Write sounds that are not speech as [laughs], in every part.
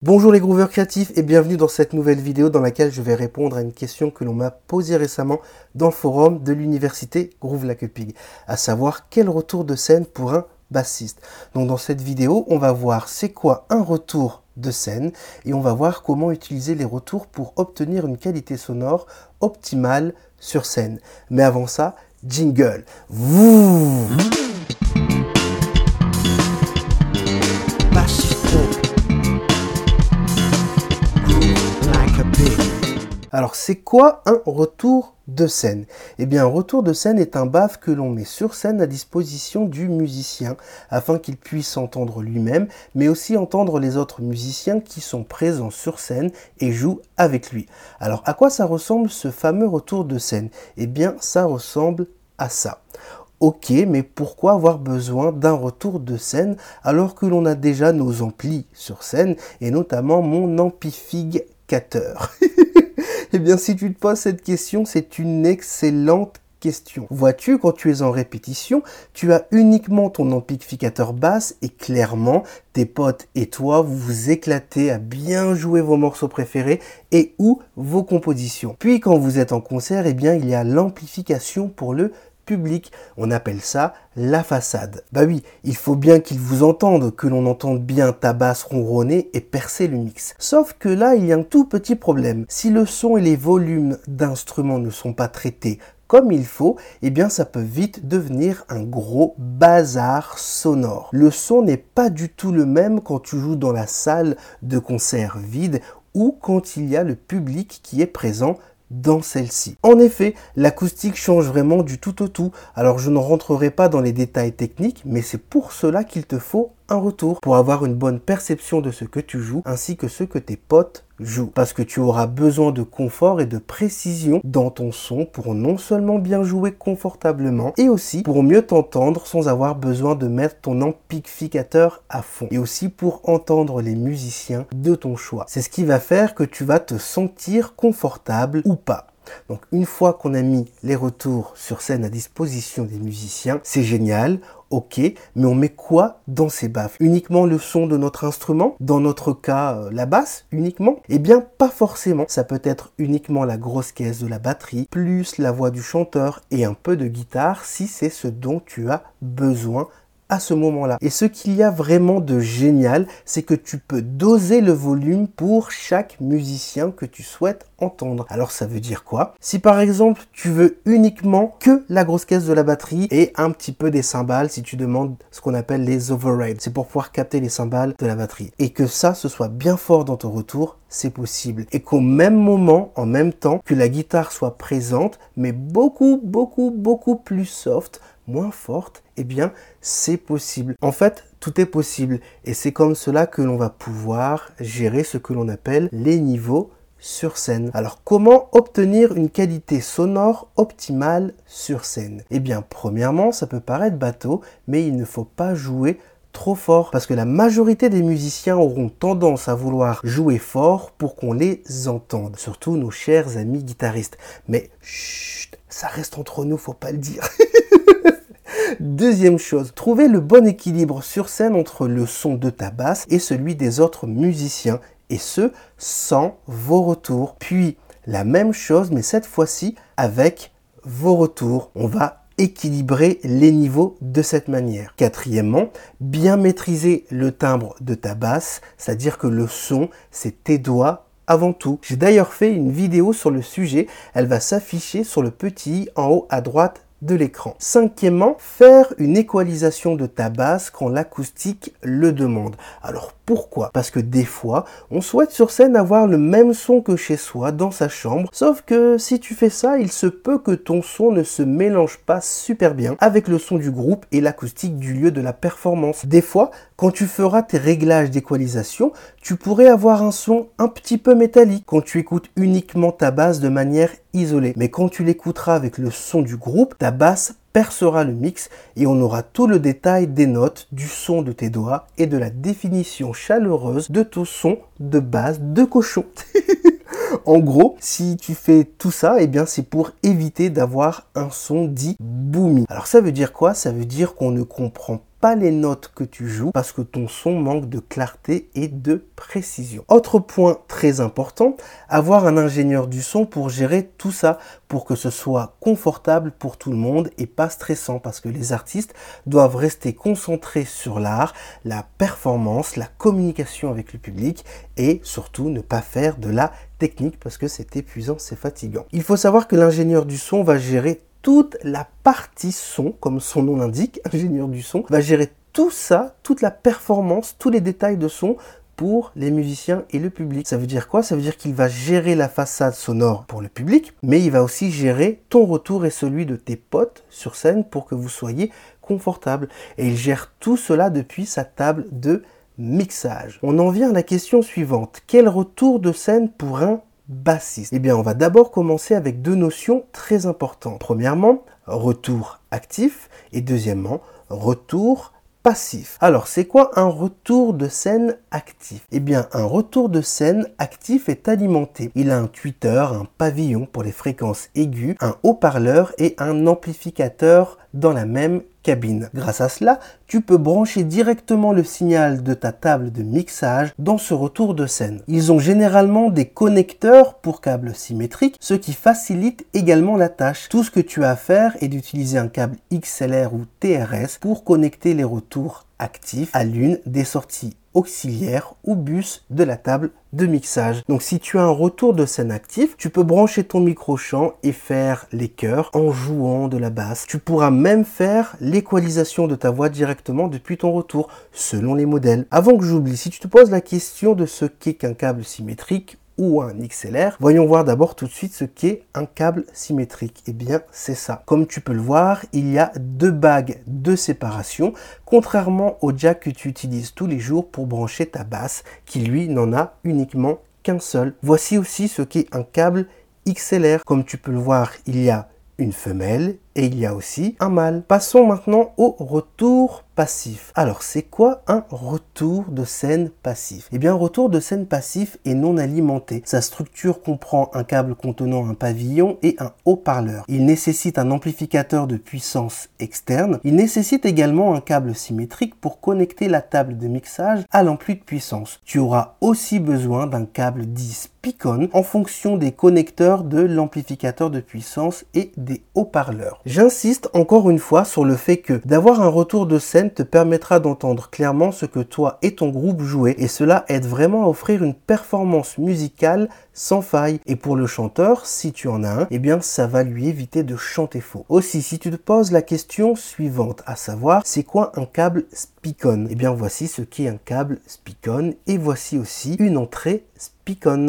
Bonjour les grooveurs créatifs et bienvenue dans cette nouvelle vidéo dans laquelle je vais répondre à une question que l'on m'a posée récemment dans le forum de l'université Groove Lacupig, à savoir quel retour de scène pour un bassiste. Donc dans cette vidéo, on va voir c'est quoi un retour de scène et on va voir comment utiliser les retours pour obtenir une qualité sonore optimale sur scène. Mais avant ça, jingle. Alors c'est quoi un retour de scène? Eh bien un retour de scène est un baf que l'on met sur scène à disposition du musicien afin qu'il puisse entendre lui-même mais aussi entendre les autres musiciens qui sont présents sur scène et jouent avec lui. Alors à quoi ça ressemble ce fameux retour de scène? Eh bien ça ressemble à ça. Ok, mais pourquoi avoir besoin d'un retour de scène alors que l'on a déjà nos amplis sur scène et notamment mon amplificateur? [laughs] [laughs] Eh bien, si tu te poses cette question, c'est une excellente question. Vois-tu, quand tu es en répétition, tu as uniquement ton amplificateur basse et clairement, tes potes et toi, vous vous éclatez à bien jouer vos morceaux préférés et ou vos compositions. Puis quand vous êtes en concert, eh bien, il y a l'amplification pour le On appelle ça la façade. Bah oui, il faut bien qu'ils vous entendent, que l'on entende bien ta basse ronronner et percer le mix. Sauf que là, il y a un tout petit problème. Si le son et les volumes d'instruments ne sont pas traités comme il faut, eh bien ça peut vite devenir un gros bazar sonore. Le son n'est pas du tout le même quand tu joues dans la salle de concert vide ou quand il y a le public qui est présent dans celle-ci. En effet, l'acoustique change vraiment du tout au tout. Alors je ne rentrerai pas dans les détails techniques, mais c'est pour cela qu'il te faut un retour pour avoir une bonne perception de ce que tu joues ainsi que ce que tes potes jouent. Parce que tu auras besoin de confort et de précision dans ton son pour non seulement bien jouer confortablement et aussi pour mieux t'entendre sans avoir besoin de mettre ton amplificateur à fond. Et aussi pour entendre les musiciens de ton choix. C'est ce qui va faire que tu vas te sentir confortable ou pas. Donc une fois qu'on a mis les retours sur scène à disposition des musiciens, c'est génial, ok, mais on met quoi dans ces baffes? Uniquement le son de notre instrument? Dans notre cas, euh, la basse uniquement? Eh bien, pas forcément. Ça peut être uniquement la grosse caisse de la batterie, plus la voix du chanteur et un peu de guitare si c'est ce dont tu as besoin à ce moment-là. Et ce qu'il y a vraiment de génial, c'est que tu peux doser le volume pour chaque musicien que tu souhaites entendre. Alors ça veut dire quoi? Si par exemple tu veux uniquement que la grosse caisse de la batterie et un petit peu des cymbales, si tu demandes ce qu'on appelle les overrides, c'est pour pouvoir capter les cymbales de la batterie. Et que ça, ce soit bien fort dans ton retour, c'est possible. Et qu'au même moment, en même temps, que la guitare soit présente, mais beaucoup, beaucoup, beaucoup plus soft, moins forte, eh bien, c'est possible. En fait, tout est possible. Et c'est comme cela que l'on va pouvoir gérer ce que l'on appelle les niveaux sur scène. Alors comment obtenir une qualité sonore optimale sur scène? Eh bien premièrement ça peut paraître bateau mais il ne faut pas jouer trop fort parce que la majorité des musiciens auront tendance à vouloir jouer fort pour qu'on les entende, surtout nos chers amis guitaristes. Mais chut, ça reste entre nous, faut pas le dire. [laughs] Deuxième chose, trouver le bon équilibre sur scène entre le son de ta basse et celui des autres musiciens, et ce, sans vos retours. Puis, la même chose, mais cette fois-ci avec vos retours. On va équilibrer les niveaux de cette manière. Quatrièmement, bien maîtriser le timbre de ta basse, c'est-à-dire que le son, c'est tes doigts avant tout. J'ai d'ailleurs fait une vidéo sur le sujet, elle va s'afficher sur le petit i en haut à droite de l'écran. Cinquièmement, faire une équalisation de ta basse quand l'acoustique le demande. Alors pourquoi? Parce que des fois, on souhaite sur scène avoir le même son que chez soi, dans sa chambre, sauf que si tu fais ça, il se peut que ton son ne se mélange pas super bien avec le son du groupe et l'acoustique du lieu de la performance. Des fois, quand tu feras tes réglages d'équalisation, tu pourrais avoir un son un petit peu métallique quand tu écoutes uniquement ta basse de manière isolée. Mais quand tu l'écouteras avec le son du groupe, ta basse percera le mix et on aura tout le détail des notes, du son de tes doigts et de la définition chaleureuse de ton son de base de cochon. [laughs] en gros, si tu fais tout ça, eh bien c'est pour éviter d'avoir un son dit boomy. Alors ça veut dire quoi? Ça veut dire qu'on ne comprend pas les notes que tu joues parce que ton son manque de clarté et de précision. Autre point très important, avoir un ingénieur du son pour gérer tout ça, pour que ce soit confortable pour tout le monde et pas stressant parce que les artistes doivent rester concentrés sur l'art, la performance, la communication avec le public et surtout ne pas faire de la technique parce que c'est épuisant, c'est fatigant. Il faut savoir que l'ingénieur du son va gérer toute la partie son, comme son nom l'indique, [laughs] ingénieur du son, va gérer tout ça, toute la performance, tous les détails de son pour les musiciens et le public. Ça veut dire quoi? Ça veut dire qu'il va gérer la façade sonore pour le public, mais il va aussi gérer ton retour et celui de tes potes sur scène pour que vous soyez confortable. Et il gère tout cela depuis sa table de mixage. On en vient à la question suivante. Quel retour de scène pour un bassiste Eh bien, on va d'abord commencer avec deux notions très importantes. Premièrement, retour actif et deuxièmement, retour passif. Alors, c'est quoi un retour de scène actif? Eh bien, un retour de scène actif est alimenté. Il a un tweeter, un pavillon pour les fréquences aiguës, un haut-parleur et un amplificateur dans la même cabine. Grâce à cela, tu peux brancher directement le signal de ta table de mixage dans ce retour de scène. Ils ont généralement des connecteurs pour câbles symétriques, ce qui facilite également la tâche. Tout ce que tu as à faire est d'utiliser un câble XLR ou TRS pour connecter les retours actifs à l'une des sorties auxiliaire ou bus de la table de mixage. Donc si tu as un retour de scène actif, tu peux brancher ton micro chant et faire les chœurs en jouant de la basse. Tu pourras même faire l'équalisation de ta voix directement depuis ton retour selon les modèles. Avant que j'oublie, si tu te poses la question de ce qu'est qu'un câble symétrique un XLR. Voyons voir d'abord tout de suite ce qu'est un câble symétrique. Eh bien, c'est ça. Comme tu peux le voir, il y a deux bagues de séparation, contrairement au jack que tu utilises tous les jours pour brancher ta basse, qui lui n'en a uniquement qu'un seul. Voici aussi ce qu'est un câble XLR. Comme tu peux le voir, il y a une femelle et il y a aussi un mâle. Passons maintenant au retour passif. Alors, c'est quoi un retour de scène passif? Eh bien, retour de scène passif est non alimenté. Sa structure comprend un câble contenant un pavillon et un haut-parleur. Il nécessite un amplificateur de puissance externe. Il nécessite également un câble symétrique pour connecter la table de mixage à l'ampli de puissance. Tu auras aussi besoin d'un câble 10 En fonction des connecteurs de l'amplificateur de puissance et des haut-parleurs. J'insiste encore une fois sur le fait que d'avoir un retour de scène te permettra d'entendre clairement ce que toi et ton groupe jouez et cela aide vraiment à offrir une performance musicale sans faille. Et pour le chanteur, si tu en as un, eh bien ça va lui éviter de chanter faux. Aussi, si tu te poses la question suivante, à savoir, c'est quoi un câble Spicon? Eh bien voici ce qu'est un câble Spicon et voici aussi une entrée Spicon.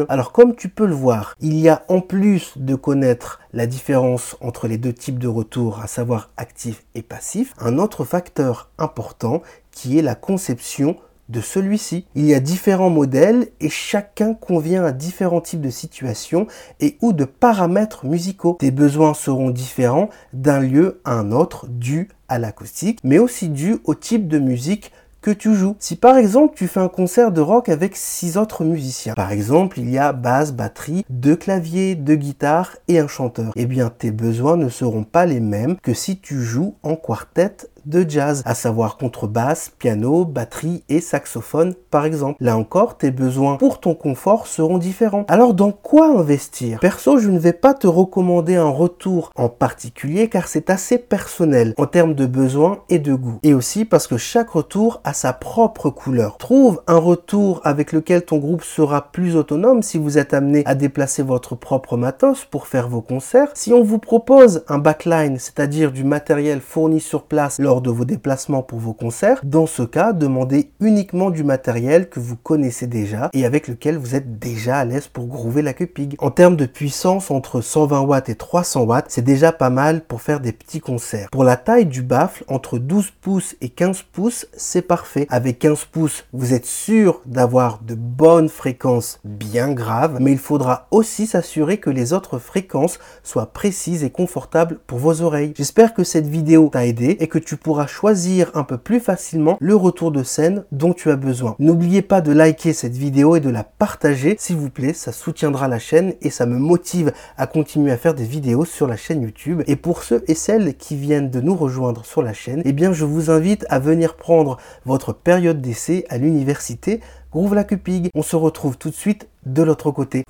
Alors comme tu peux le voir, il y a en plus de connaître la différence entre les deux types de retour, à savoir actif et passif, un autre facteur important qui est la conception de celui-ci. Il y a différents modèles et chacun convient à différents types de situations et ou de paramètres musicaux. Tes besoins seront différents d'un lieu à un autre dû à l'acoustique, mais aussi dû au type de musique que tu joues. Si par exemple tu fais un concert de rock avec six autres musiciens, par exemple il y a basse, batterie, deux claviers, deux guitares et un chanteur, eh bien tes besoins ne seront pas les mêmes que si tu joues en quartet de jazz, à savoir contrebasse, piano, batterie et saxophone par exemple. Là encore, tes besoins pour ton confort seront différents. Alors dans quoi investir? Perso, je ne vais pas te recommander un retour en particulier car c'est assez personnel en termes de besoins et de goût. Et aussi parce que chaque retour a sa propre couleur. Trouve un retour avec lequel ton groupe sera plus autonome si vous êtes amené à déplacer votre propre matos pour faire vos concerts. Si on vous propose un backline, c'est-à-dire du matériel fourni sur place lors de vos déplacements pour vos concerts. Dans ce cas, demandez uniquement du matériel que vous connaissez déjà et avec lequel vous êtes déjà à l'aise pour groover la Cupig. En termes de puissance, entre 120 watts et 300 watts, c'est déjà pas mal pour faire des petits concerts. Pour la taille du baffle, entre 12 pouces et 15 pouces, c'est parfait. Avec 15 pouces, vous êtes sûr d'avoir de bonnes fréquences bien graves, mais il faudra aussi s'assurer que les autres fréquences soient précises et confortables pour vos oreilles. J'espère que cette vidéo t'a aidé et que tu pourras choisir un peu plus facilement le retour de scène dont tu as besoin. N'oubliez pas de liker cette vidéo et de la partager, s'il vous plaît, ça soutiendra la chaîne et ça me motive à continuer à faire des vidéos sur la chaîne YouTube. Et pour ceux et celles qui viennent de nous rejoindre sur la chaîne, eh bien je vous invite à venir prendre votre période d'essai à l'université Groove la Cupig. On se retrouve tout de suite de l'autre côté.